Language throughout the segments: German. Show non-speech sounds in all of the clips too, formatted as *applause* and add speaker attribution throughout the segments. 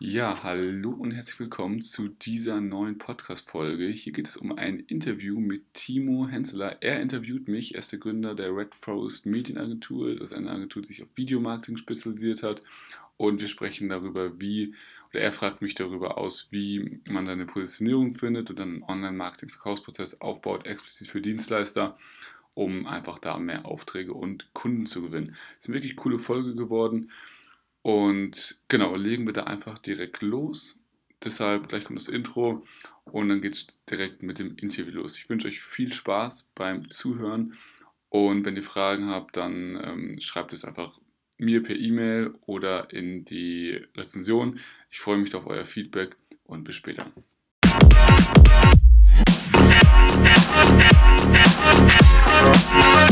Speaker 1: Ja, hallo und herzlich willkommen zu dieser neuen Podcast-Folge. Hier geht es um ein Interview mit Timo Henseler. Er interviewt mich, er ist der Gründer der Red Forest Medienagentur. Das ist eine Agentur, die sich auf Videomarketing spezialisiert hat. Und wir sprechen darüber, wie, oder er fragt mich darüber aus, wie man seine Positionierung findet und dann einen Online-Marketing-Verkaufsprozess aufbaut, explizit für Dienstleister um einfach da mehr Aufträge und Kunden zu gewinnen. Das ist eine wirklich coole Folge geworden. Und genau, legen wir da einfach direkt los. Deshalb gleich kommt das Intro und dann geht es direkt mit dem Interview los. Ich wünsche euch viel Spaß beim Zuhören und wenn ihr Fragen habt, dann ähm, schreibt es einfach mir per E-Mail oder in die Rezension. Ich freue mich auf euer Feedback und bis später.
Speaker 2: Hey,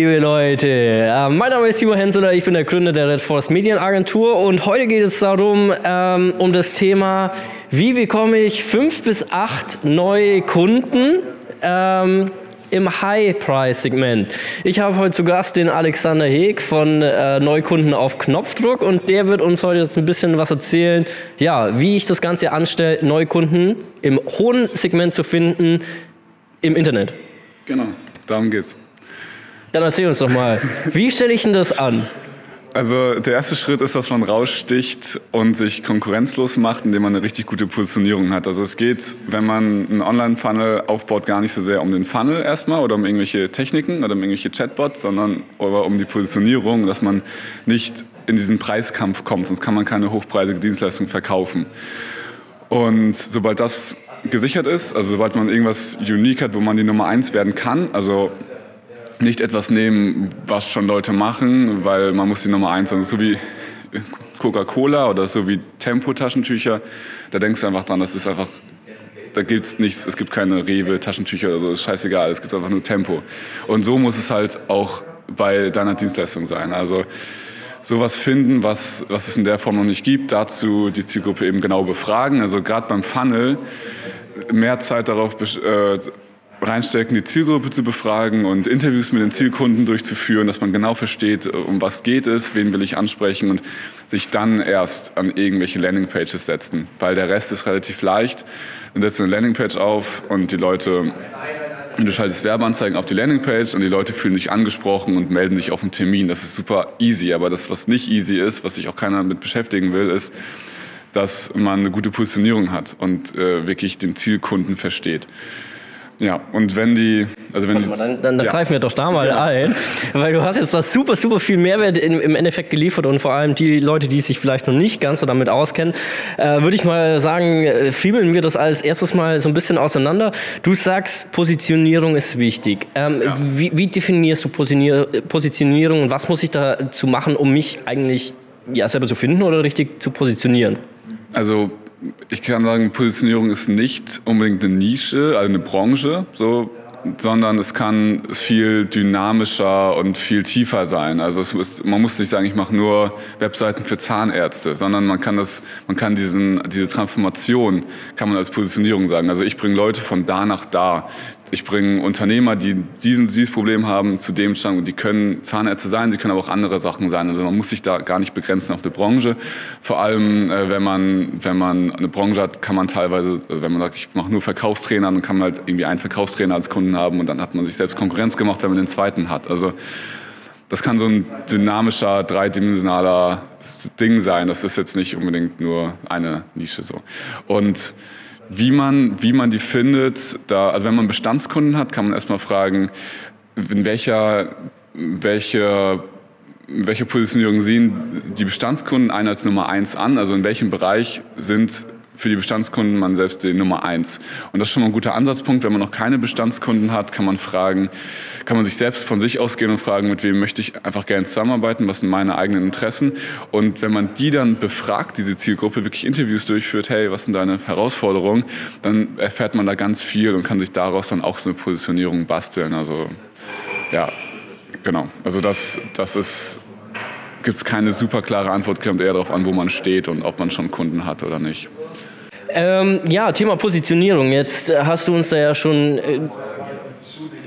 Speaker 2: liebe Leute, äh, mein Name ist Timo Henseler, ich bin der Gründer der Red Force Medienagentur und heute geht es darum, ähm, um das Thema, wie bekomme ich fünf bis acht neue Kunden ähm, im High-Price-Segment. Ich habe heute zu Gast den Alexander Heeg von äh, Neukunden auf Knopfdruck und der wird uns heute jetzt ein bisschen was erzählen, ja, wie ich das Ganze anstelle, Neukunden im hohen Segment zu finden im Internet.
Speaker 1: Genau, darum geht's.
Speaker 2: Dann erzähl uns doch mal, wie stelle ich denn das an?
Speaker 1: Also der erste Schritt ist, dass man raussticht und sich konkurrenzlos macht, indem man eine richtig gute Positionierung hat. Also es geht, wenn man einen Online-Funnel aufbaut, gar nicht so sehr um den Funnel erstmal oder um irgendwelche Techniken oder um irgendwelche Chatbots, sondern um die Positionierung, dass man nicht in diesen Preiskampf kommt, sonst kann man keine hochpreisige Dienstleistung verkaufen. Und sobald das gesichert ist, also sobald man irgendwas unique hat, wo man die Nummer eins werden kann, also nicht etwas nehmen, was schon Leute machen, weil man muss die Nummer eins, also so wie Coca-Cola oder so wie Tempo-Taschentücher, da denkst du einfach dran, das ist einfach, da gibt es nichts, es gibt keine Rewe-Taschentücher oder so, ist scheißegal, es gibt einfach nur Tempo. Und so muss es halt auch bei deiner Dienstleistung sein. Also sowas finden, was, was es in der Form noch nicht gibt, dazu die Zielgruppe eben genau befragen. Also gerade beim Funnel mehr Zeit darauf äh, reinstecken, die Zielgruppe zu befragen und Interviews mit den Zielkunden durchzuführen, dass man genau versteht, um was geht es, wen will ich ansprechen und sich dann erst an irgendwelche Landingpages setzen, weil der Rest ist relativ leicht. Dann setzt eine Landingpage auf und die Leute du schaltest Werbeanzeigen auf die Landingpage und die Leute fühlen sich angesprochen und melden sich auf einen Termin. Das ist super easy. Aber das, was nicht easy ist, was sich auch keiner mit beschäftigen will, ist, dass man eine gute Positionierung hat und äh, wirklich den Zielkunden versteht. Ja, und wenn die, also wenn
Speaker 2: mal, dann, dann, dann ja. greifen wir doch da mal ja. ein, weil du hast jetzt da super, super viel Mehrwert in, im Endeffekt geliefert und vor allem die Leute, die sich vielleicht noch nicht ganz so damit auskennen, äh, würde ich mal sagen, äh, wir das als erstes mal so ein bisschen auseinander. Du sagst, Positionierung ist wichtig. Ähm, ja. wie, wie, definierst du Positionier Positionierung und was muss ich dazu machen, um mich eigentlich ja, selber zu finden oder richtig zu positionieren?
Speaker 1: Also ich kann sagen, Positionierung ist nicht unbedingt eine Nische, also eine Branche, so, sondern es kann viel dynamischer und viel tiefer sein. Also ist, man muss nicht sagen, ich mache nur Webseiten für Zahnärzte, sondern man kann das, man kann diesen, diese Transformation kann man als Positionierung sagen. Also ich bringe Leute von da nach da ich bringe Unternehmer, die diesen, dieses Problem haben, zu dem Stand. Und die können Zahnärzte sein, sie können aber auch andere Sachen sein. Also man muss sich da gar nicht begrenzen auf eine Branche. Vor allem, äh, wenn, man, wenn man eine Branche hat, kann man teilweise, also wenn man sagt, ich mache nur Verkaufstrainer, dann kann man halt irgendwie einen Verkaufstrainer als Kunden haben und dann hat man sich selbst Konkurrenz gemacht, wenn man den zweiten hat. Also das kann so ein dynamischer, dreidimensionaler Ding sein. Das ist jetzt nicht unbedingt nur eine Nische so. Und wie man, wie man die findet, da, also wenn man Bestandskunden hat, kann man erstmal fragen, in welcher, welche, welche Positionierung sehen die Bestandskunden einen als Nummer eins an? Also in welchem Bereich sind für die Bestandskunden man selbst die Nummer eins. Und das ist schon mal ein guter Ansatzpunkt. Wenn man noch keine Bestandskunden hat, kann man fragen, kann man sich selbst von sich ausgehen und fragen, mit wem möchte ich einfach gerne zusammenarbeiten, was sind meine eigenen Interessen. Und wenn man die dann befragt, diese Zielgruppe, wirklich Interviews durchführt, hey, was sind deine Herausforderungen, dann erfährt man da ganz viel und kann sich daraus dann auch so eine Positionierung basteln. Also ja, genau. Also das, das ist gibt es keine super klare Antwort, kommt eher darauf an, wo man steht und ob man schon Kunden hat oder nicht.
Speaker 2: Ähm, ja, Thema Positionierung. Jetzt hast du uns da ja schon, äh,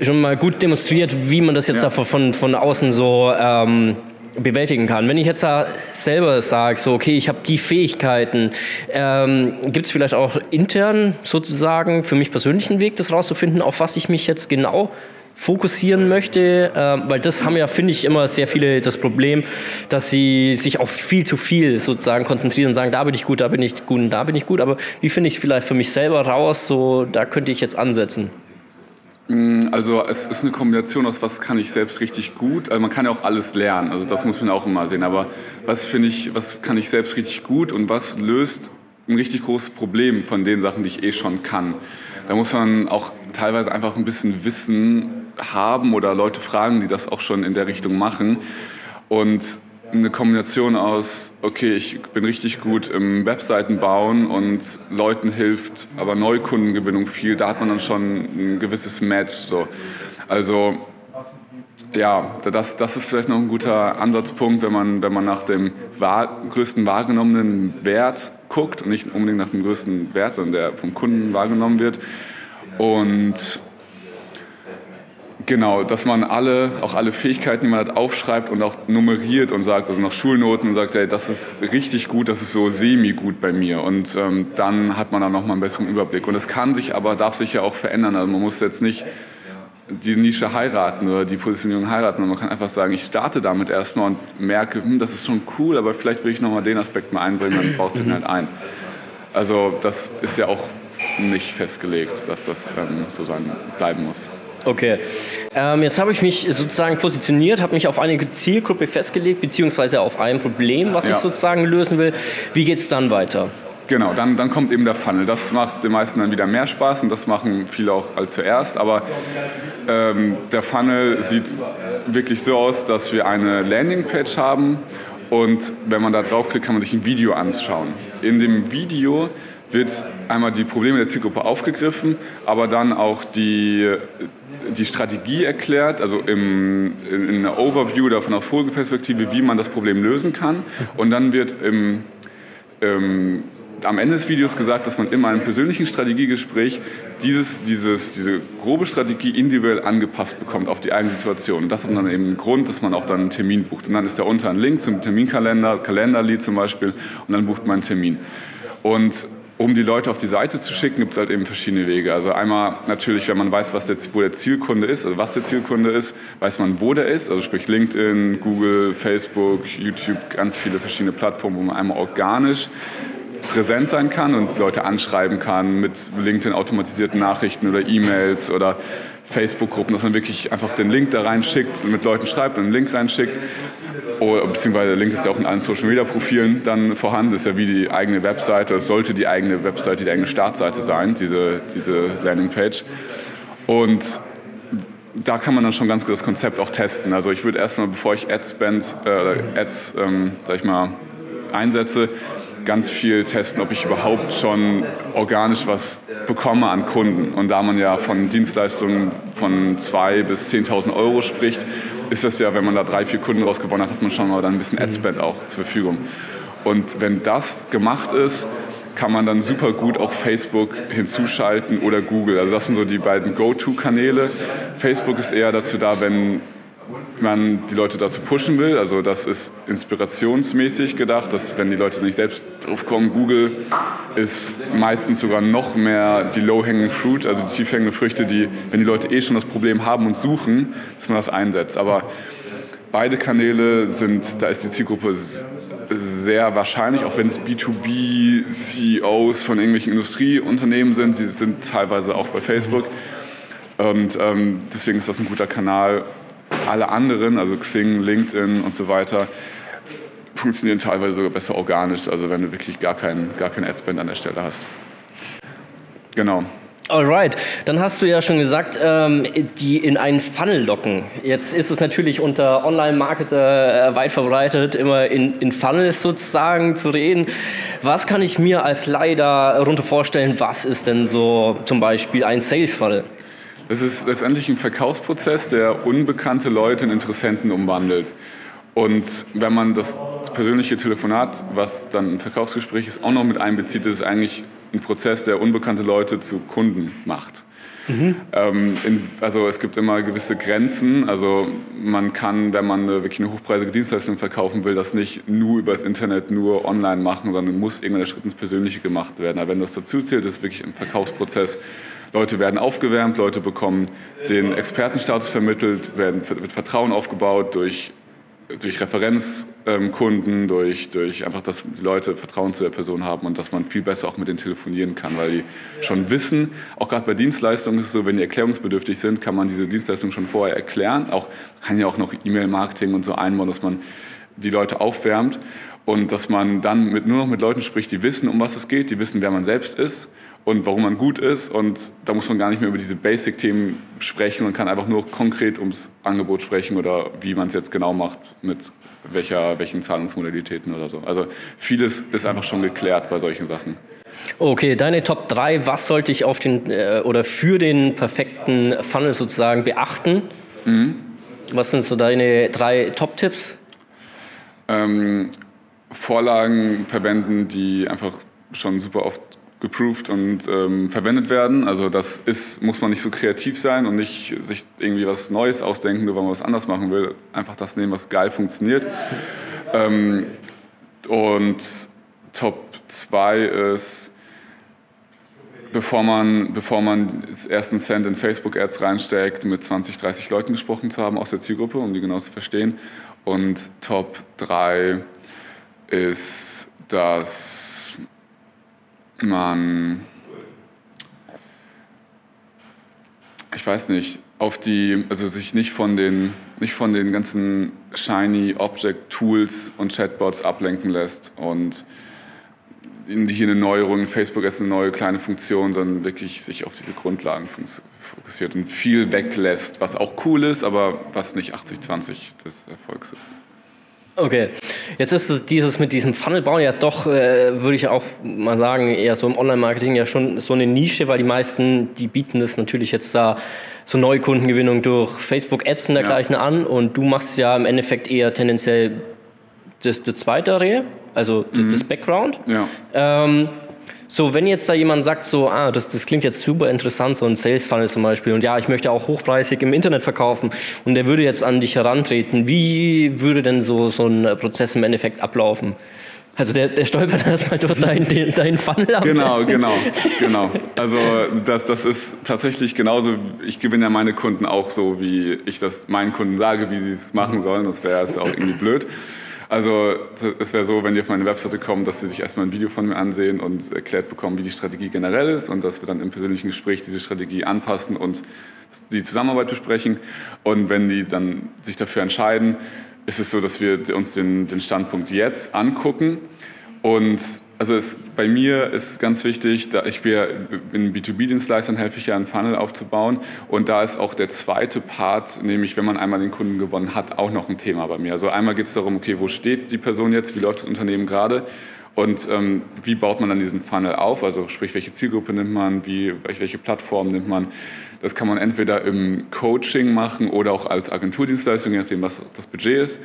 Speaker 2: schon mal gut demonstriert, wie man das jetzt ja. von, von außen so ähm, bewältigen kann. Wenn ich jetzt da selber sage, so okay, ich habe die Fähigkeiten, ähm, gibt es vielleicht auch intern sozusagen für mich persönlichen Weg, das rauszufinden, auf was ich mich jetzt genau fokussieren möchte, äh, weil das haben ja, finde ich, immer sehr viele das Problem, dass sie sich auf viel zu viel sozusagen konzentrieren und sagen, da bin ich gut, da bin ich gut und da bin ich gut, aber wie finde ich es vielleicht für mich selber raus, so da könnte ich jetzt ansetzen?
Speaker 1: Mm, also es ist eine Kombination aus, was kann ich selbst richtig gut. Also man kann ja auch alles lernen, also das muss man auch immer sehen. Aber was finde ich, was kann ich selbst richtig gut und was löst ein richtig großes Problem von den Sachen, die ich eh schon kann. Da muss man auch teilweise einfach ein bisschen Wissen haben oder Leute fragen, die das auch schon in der Richtung machen. Und eine Kombination aus, okay, ich bin richtig gut im Webseiten bauen und Leuten hilft aber Neukundengewinnung viel, da hat man dann schon ein gewisses Match. So. Also ja, das, das ist vielleicht noch ein guter Ansatzpunkt, wenn man, wenn man nach dem wahr, größten wahrgenommenen Wert guckt und nicht unbedingt nach dem größten Wert, sondern der vom Kunden wahrgenommen wird. Und Genau, dass man alle, auch alle Fähigkeiten, die man hat, aufschreibt und auch nummeriert und sagt, also nach Schulnoten und sagt, ey, das ist richtig gut, das ist so semi-gut bei mir. Und ähm, dann hat man dann nochmal einen besseren Überblick. Und es kann sich aber, darf sich ja auch verändern. Also man muss jetzt nicht die Nische heiraten oder die Positionierung heiraten. Man kann einfach sagen, ich starte damit erstmal und merke, hm, das ist schon cool, aber vielleicht will ich nochmal den Aspekt mal einbringen, dann baust du ihn halt ein. Also das ist ja auch nicht festgelegt, dass das ähm, so sein bleiben muss.
Speaker 2: Okay. Ähm, jetzt habe ich mich sozusagen positioniert, habe mich auf eine Zielgruppe festgelegt, beziehungsweise auf ein Problem, was ja. ich sozusagen lösen will. Wie geht es dann weiter?
Speaker 1: Genau, dann, dann kommt eben der Funnel. Das macht den meisten dann wieder mehr Spaß und das machen viele auch als zuerst. Aber ähm, der Funnel sieht wirklich so aus, dass wir eine Landingpage haben und wenn man da draufklickt, kann man sich ein Video anschauen. In dem Video wird einmal die Probleme der Zielgruppe aufgegriffen, aber dann auch die, die Strategie erklärt, also im, in, in einer Overview oder von einer Vogelperspektive, wie man das Problem lösen kann. Und dann wird im, im, am Ende des Videos gesagt, dass man in einem persönlichen Strategiegespräch dieses, dieses, diese grobe Strategie individuell angepasst bekommt auf die eigene Situation. Und das hat dann eben einen Grund, dass man auch dann einen Termin bucht. Und dann ist da unter ein Link zum Terminkalender, Kalenderlied zum Beispiel, und dann bucht man einen Termin. Und um die Leute auf die Seite zu schicken, gibt es halt eben verschiedene Wege. Also einmal natürlich, wenn man weiß, was der, wo der Zielkunde ist, also was der Zielkunde ist, weiß man, wo der ist. Also sprich LinkedIn, Google, Facebook, YouTube, ganz viele verschiedene Plattformen, wo man einmal organisch präsent sein kann und Leute anschreiben kann mit LinkedIn automatisierten Nachrichten oder E-Mails oder Facebook-Gruppen, dass man wirklich einfach den Link da reinschickt mit Leuten schreibt und einen Link reinschickt. Oder, beziehungsweise der Link ist ja auch in allen Social-Media-Profilen dann vorhanden. Das ist ja wie die eigene Webseite. Es sollte die eigene Webseite, die eigene Startseite sein, diese, diese Landingpage. Und da kann man dann schon ganz gut das Konzept auch testen. Also ich würde erstmal, bevor ich Ads, spend, äh, Ads ähm, sag ich mal, einsetze, ganz viel testen, ob ich überhaupt schon organisch was bekomme an Kunden. Und da man ja von Dienstleistungen von 2.000 bis 10.000 Euro spricht, ist das ja, wenn man da drei, vier Kunden rausgewonnen hat, hat man schon mal dann ein bisschen Adspend auch zur Verfügung. Und wenn das gemacht ist, kann man dann super gut auch Facebook hinzuschalten oder Google. Also das sind so die beiden Go-To-Kanäle. Facebook ist eher dazu da, wenn man die Leute dazu pushen will. Also das ist inspirationsmäßig gedacht, dass wenn die Leute nicht selbst drauf kommen, Google ist meistens sogar noch mehr die low-hanging fruit, also die tiefhängende Früchte, die, wenn die Leute eh schon das Problem haben und suchen, dass man das einsetzt. Aber beide Kanäle sind, da ist die Zielgruppe sehr wahrscheinlich, auch wenn es B2B-CEOs von irgendwelchen Industrieunternehmen sind, sie sind teilweise auch bei Facebook. Und ähm, deswegen ist das ein guter Kanal, alle anderen, also Xing, LinkedIn und so weiter, funktionieren teilweise sogar besser organisch, also wenn du wirklich gar keinen gar kein Adspend an der Stelle hast. Genau.
Speaker 2: Alright, dann hast du ja schon gesagt, ähm, die in einen Funnel locken. Jetzt ist es natürlich unter Online-Marketer äh, weit verbreitet, immer in, in Funnels sozusagen zu reden. Was kann ich mir als Leider darunter vorstellen? Was ist denn so zum Beispiel ein Sales-Funnel?
Speaker 1: Es ist letztendlich ein Verkaufsprozess, der unbekannte Leute in Interessenten umwandelt. Und wenn man das persönliche Telefonat, was dann ein Verkaufsgespräch ist, auch noch mit einbezieht, ist es eigentlich ein Prozess, der unbekannte Leute zu Kunden macht. Mhm. Ähm, in, also es gibt immer gewisse Grenzen. Also man kann, wenn man eine, wirklich eine hochpreisige Dienstleistung verkaufen will, das nicht nur über das Internet, nur online machen, sondern muss irgendwann der Schritt ins Persönliche gemacht werden. Aber wenn das dazu zählt, ist wirklich ein Verkaufsprozess. Leute werden aufgewärmt, Leute bekommen den Expertenstatus vermittelt, werden, wird Vertrauen aufgebaut durch durch Referenzkunden, durch, durch einfach, dass die Leute Vertrauen zu der Person haben und dass man viel besser auch mit denen telefonieren kann, weil die schon wissen, auch gerade bei Dienstleistungen ist es so, wenn die erklärungsbedürftig sind, kann man diese Dienstleistung schon vorher erklären. Auch kann ja auch noch E-Mail-Marketing und so einbauen, dass man die Leute aufwärmt und dass man dann mit, nur noch mit Leuten spricht, die wissen, um was es geht, die wissen, wer man selbst ist und warum man gut ist. Und da muss man gar nicht mehr über diese Basic-Themen sprechen und kann einfach nur konkret ums Angebot sprechen oder wie man es jetzt genau macht mit welcher, welchen Zahlungsmodalitäten oder so. Also vieles ist einfach schon geklärt bei solchen Sachen.
Speaker 2: Okay, deine Top 3, was sollte ich auf den äh, oder für den perfekten Funnel sozusagen beachten? Mhm. Was sind so deine drei Top-Tipps?
Speaker 1: Ähm, Vorlagen verwenden, die einfach schon super oft geproved und ähm, verwendet werden. Also das ist, muss man nicht so kreativ sein und nicht sich irgendwie was Neues ausdenken, nur weil man was anders machen will. Einfach das nehmen, was geil funktioniert. Ähm, und Top 2 ist, bevor man, bevor man ersten Cent in Facebook-Ads reinsteckt, mit 20, 30 Leuten gesprochen zu haben aus der Zielgruppe, um die genau zu verstehen. Und Top 3 ist, dass man, ich weiß nicht, auf die, also sich nicht von den, nicht von den ganzen shiny Object Tools und Chatbots ablenken lässt und hier eine Neuerung Facebook ist eine neue kleine Funktion, sondern wirklich sich auf diese Grundlagen fokussiert und viel weglässt, was auch cool ist, aber was nicht 80-20 des Erfolgs ist.
Speaker 2: Okay, jetzt ist dieses mit diesem Funnel bauen ja doch, äh, würde ich auch mal sagen, eher so im Online-Marketing ja schon so eine Nische, weil die meisten, die bieten das natürlich jetzt da so Neukundengewinnung durch Facebook-Ads und dergleichen ja. an und du machst ja im Endeffekt eher tendenziell das, das Zweite, also mhm. das Background. Ja. Ähm, so, wenn jetzt da jemand sagt, so, ah, das, das klingt jetzt super interessant, so ein Sales Funnel zum Beispiel, und ja, ich möchte auch hochpreisig im Internet verkaufen, und der würde jetzt an dich herantreten, wie würde denn so, so ein Prozess im Endeffekt ablaufen? Also der, der stolpert *laughs* erstmal durch deinen, deinen Funnel
Speaker 1: am Genau, besten. genau, *laughs* genau. Also das, das ist tatsächlich genauso, ich gewinne ja meine Kunden auch so, wie ich das meinen Kunden sage, wie sie es machen sollen. Das wäre auch irgendwie blöd. Also es wäre so, wenn die auf meine Webseite kommen, dass sie sich erstmal ein Video von mir ansehen und erklärt bekommen, wie die Strategie generell ist und dass wir dann im persönlichen Gespräch diese Strategie anpassen und die Zusammenarbeit besprechen. Und wenn die dann sich dafür entscheiden, ist es so, dass wir uns den, den Standpunkt jetzt angucken und also es, bei mir ist ganz wichtig, da ich bin in B2B-Dienstleistern helfe ich ja einen Funnel aufzubauen und da ist auch der zweite Part, nämlich wenn man einmal den Kunden gewonnen hat, auch noch ein Thema bei mir. Also einmal geht es darum, okay, wo steht die Person jetzt, wie läuft das Unternehmen gerade und ähm, wie baut man dann diesen Funnel auf, also sprich, welche Zielgruppe nimmt man, wie, welche Plattform nimmt man. Das kann man entweder im Coaching machen oder auch als Agenturdienstleistung, je nachdem, was das Budget ist.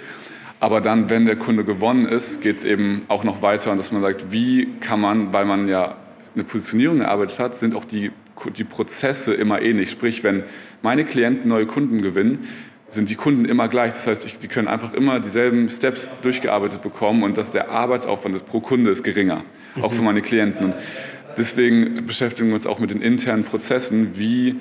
Speaker 1: Aber dann, wenn der Kunde gewonnen ist, geht es eben auch noch weiter und dass man sagt, wie kann man, weil man ja eine Positionierung erarbeitet hat, sind auch die, die Prozesse immer ähnlich. Sprich, wenn meine Klienten neue Kunden gewinnen, sind die Kunden immer gleich. Das heißt, ich, die können einfach immer dieselben Steps durchgearbeitet bekommen und dass der Arbeitsaufwand ist pro Kunde ist geringer, mhm. auch für meine Klienten. Und deswegen beschäftigen wir uns auch mit den internen Prozessen, wie,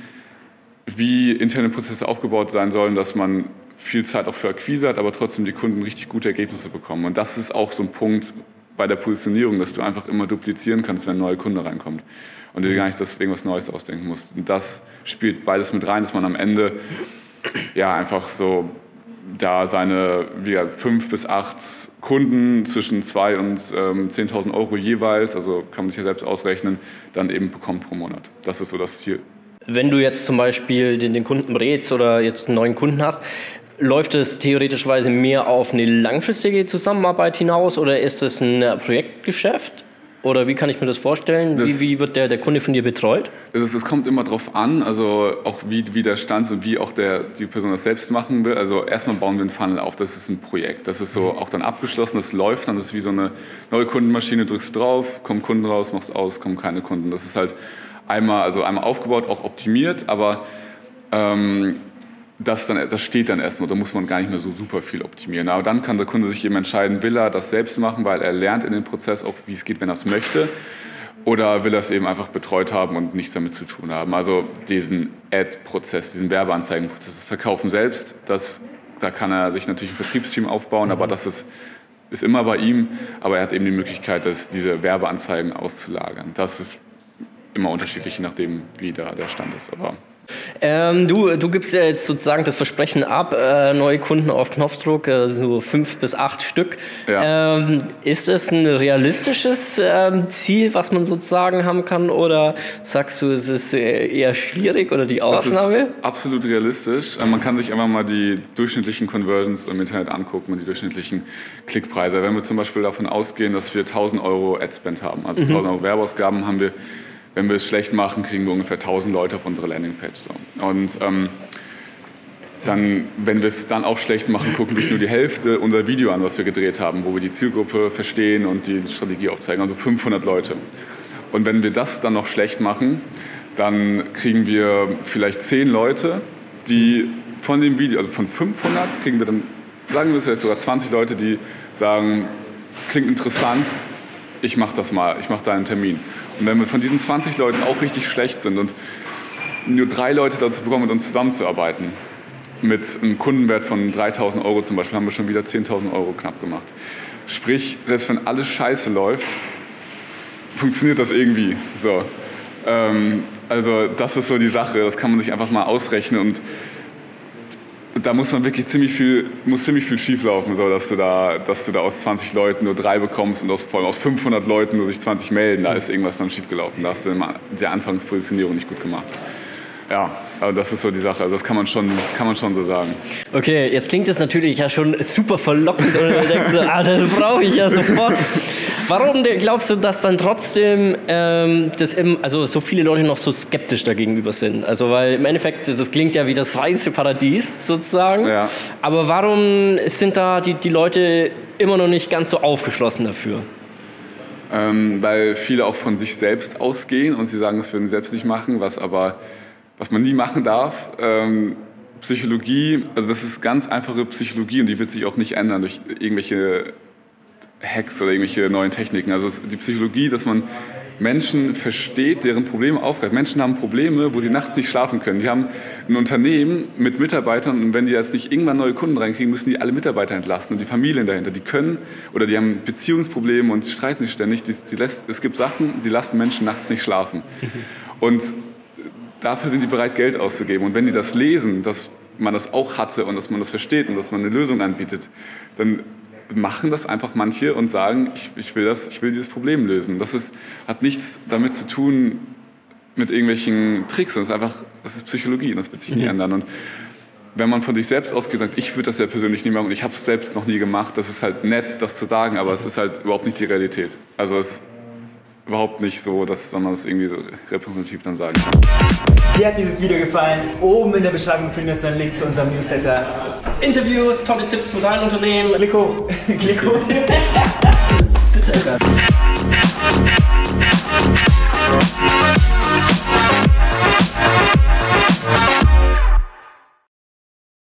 Speaker 1: wie interne Prozesse aufgebaut sein sollen, dass man viel Zeit auch für Akquise hat, aber trotzdem die Kunden richtig gute Ergebnisse bekommen. Und das ist auch so ein Punkt bei der Positionierung, dass du einfach immer duplizieren kannst, wenn ein neuer Kunde reinkommt und dir gar nicht das irgendwas Neues ausdenken musst. Und das spielt beides mit rein, dass man am Ende ja einfach so da seine wie gesagt, fünf bis acht Kunden zwischen zwei und ähm, 10.000 Euro jeweils, also kann man sich ja selbst ausrechnen, dann eben bekommt pro Monat. Das ist so das Ziel.
Speaker 2: Wenn du jetzt zum Beispiel den, den Kunden berätst oder jetzt einen neuen Kunden hast, Läuft es theoretischweise mehr auf eine langfristige Zusammenarbeit hinaus oder ist es ein Projektgeschäft? Oder wie kann ich mir das vorstellen? Das, wie, wie, wird der, der Kunde von dir betreut?
Speaker 1: Es, es kommt immer darauf an, also auch wie, wie der Stand und wie auch der, die Person das selbst machen will. Also erstmal bauen wir einen Funnel auf, das ist ein Projekt. Das ist so mhm. auch dann abgeschlossen, das läuft dann, das ist wie so eine neue Kundenmaschine, drückst drauf, kommen Kunden raus, machst aus, kommen keine Kunden. Das ist halt einmal, also einmal aufgebaut, auch optimiert, aber ähm, das, dann, das steht dann erstmal, da muss man gar nicht mehr so super viel optimieren. Aber dann kann der Kunde sich eben entscheiden, will er das selbst machen, weil er lernt in dem Prozess auch, wie es geht, wenn er es möchte, oder will er es eben einfach betreut haben und nichts damit zu tun haben. Also diesen Ad-Prozess, diesen Werbeanzeigenprozess, das Verkaufen selbst, das, da kann er sich natürlich ein Vertriebsteam aufbauen, mhm. aber das ist, ist immer bei ihm, aber er hat eben die Möglichkeit, das, diese Werbeanzeigen auszulagern. Das ist immer unterschiedlich, je nachdem, wie da der Stand ist. Aber
Speaker 2: ähm, du, du gibst ja jetzt sozusagen das Versprechen ab, äh, neue Kunden auf Knopfdruck, äh, so fünf bis acht Stück. Ja. Ähm, ist es ein realistisches ähm, Ziel, was man sozusagen haben kann, oder sagst du, es ist äh, eher schwierig oder die Ausnahme?
Speaker 1: absolut realistisch. Äh, man kann sich einfach mal die durchschnittlichen Conversions im Internet angucken und die durchschnittlichen Klickpreise. Wenn wir zum Beispiel davon ausgehen, dass wir 1000 Euro Adspend haben, also mhm. 1000 Euro Werbeausgaben, haben wir wenn wir es schlecht machen, kriegen wir ungefähr 1000 Leute auf unsere Landingpage. So. Und ähm, dann, wenn wir es dann auch schlecht machen, gucken sich nur die Hälfte unser Video an, was wir gedreht haben, wo wir die Zielgruppe verstehen und die Strategie aufzeigen, also 500 Leute. Und wenn wir das dann noch schlecht machen, dann kriegen wir vielleicht 10 Leute, die von dem Video, also von 500 kriegen wir dann, sagen wir es jetzt sogar 20 Leute, die sagen, klingt interessant, ich mache das mal, ich mache da einen Termin. Und wenn wir von diesen 20 Leuten auch richtig schlecht sind und nur drei Leute dazu bekommen, mit uns zusammenzuarbeiten, mit einem Kundenwert von 3000 Euro zum Beispiel, haben wir schon wieder 10.000 Euro knapp gemacht. Sprich, selbst wenn alles scheiße läuft, funktioniert das irgendwie. So. Ähm, also das ist so die Sache, das kann man sich einfach mal ausrechnen und da muss man wirklich ziemlich viel, muss ziemlich viel schieflaufen, so, dass, du da, dass du da aus 20 Leuten nur drei bekommst und aus, vor allem aus 500 Leuten nur sich 20 melden. Da ist irgendwas dann schiefgelaufen. Da hast du die Anfangspositionierung nicht gut gemacht. Ja, aber das ist so die Sache. Also das kann man schon, kann man schon so sagen.
Speaker 2: Okay, jetzt klingt das natürlich ja schon super verlockend und du denkst so, ah, das brauche ich ja sofort. Warum glaubst du, dass dann trotzdem ähm, das im, also so viele Leute noch so skeptisch dagegenüber sind? Also weil im Endeffekt, das klingt ja wie das weiße Paradies sozusagen. Ja. Aber warum sind da die, die Leute immer noch nicht ganz so aufgeschlossen dafür?
Speaker 1: Ähm, weil viele auch von sich selbst ausgehen und sie sagen, das würden sie selbst nicht machen, was aber was man nie machen darf. Ähm, Psychologie, also das ist ganz einfache Psychologie und die wird sich auch nicht ändern durch irgendwelche Hacks oder irgendwelche neuen Techniken. Also die Psychologie, dass man Menschen versteht, deren Probleme aufgreift. Menschen haben Probleme, wo sie nachts nicht schlafen können. Die haben ein Unternehmen mit Mitarbeitern und wenn die jetzt nicht irgendwann neue Kunden reinkriegen, müssen die alle Mitarbeiter entlasten und die Familien dahinter. Die können oder die haben Beziehungsprobleme und streiten sich ständig. Die, die lässt, es gibt Sachen, die lassen Menschen nachts nicht schlafen. Und dafür sind die bereit, Geld auszugeben. Und wenn die das lesen, dass man das auch hatte und dass man das versteht und dass man eine Lösung anbietet, dann machen das einfach manche und sagen, ich, ich, will, das, ich will dieses Problem lösen. Das ist, hat nichts damit zu tun mit irgendwelchen Tricks. Das ist einfach, das ist Psychologie und das wird sich nie ändern. Und wenn man von sich selbst ausgeht, sagt, ich würde das ja persönlich nie machen und ich habe es selbst noch nie gemacht, das ist halt nett, das zu sagen, aber es ist halt überhaupt nicht die Realität. Also es überhaupt nicht so, dass man das irgendwie so repräsentativ dann sagen kann.
Speaker 3: Dir hat dieses Video gefallen? Oben in der Beschreibung findest du einen Link zu unserem Newsletter.
Speaker 2: Interviews, tolle Tipps für dein Unternehmen.
Speaker 3: Klick hoch. *laughs* Klick hoch. *laughs*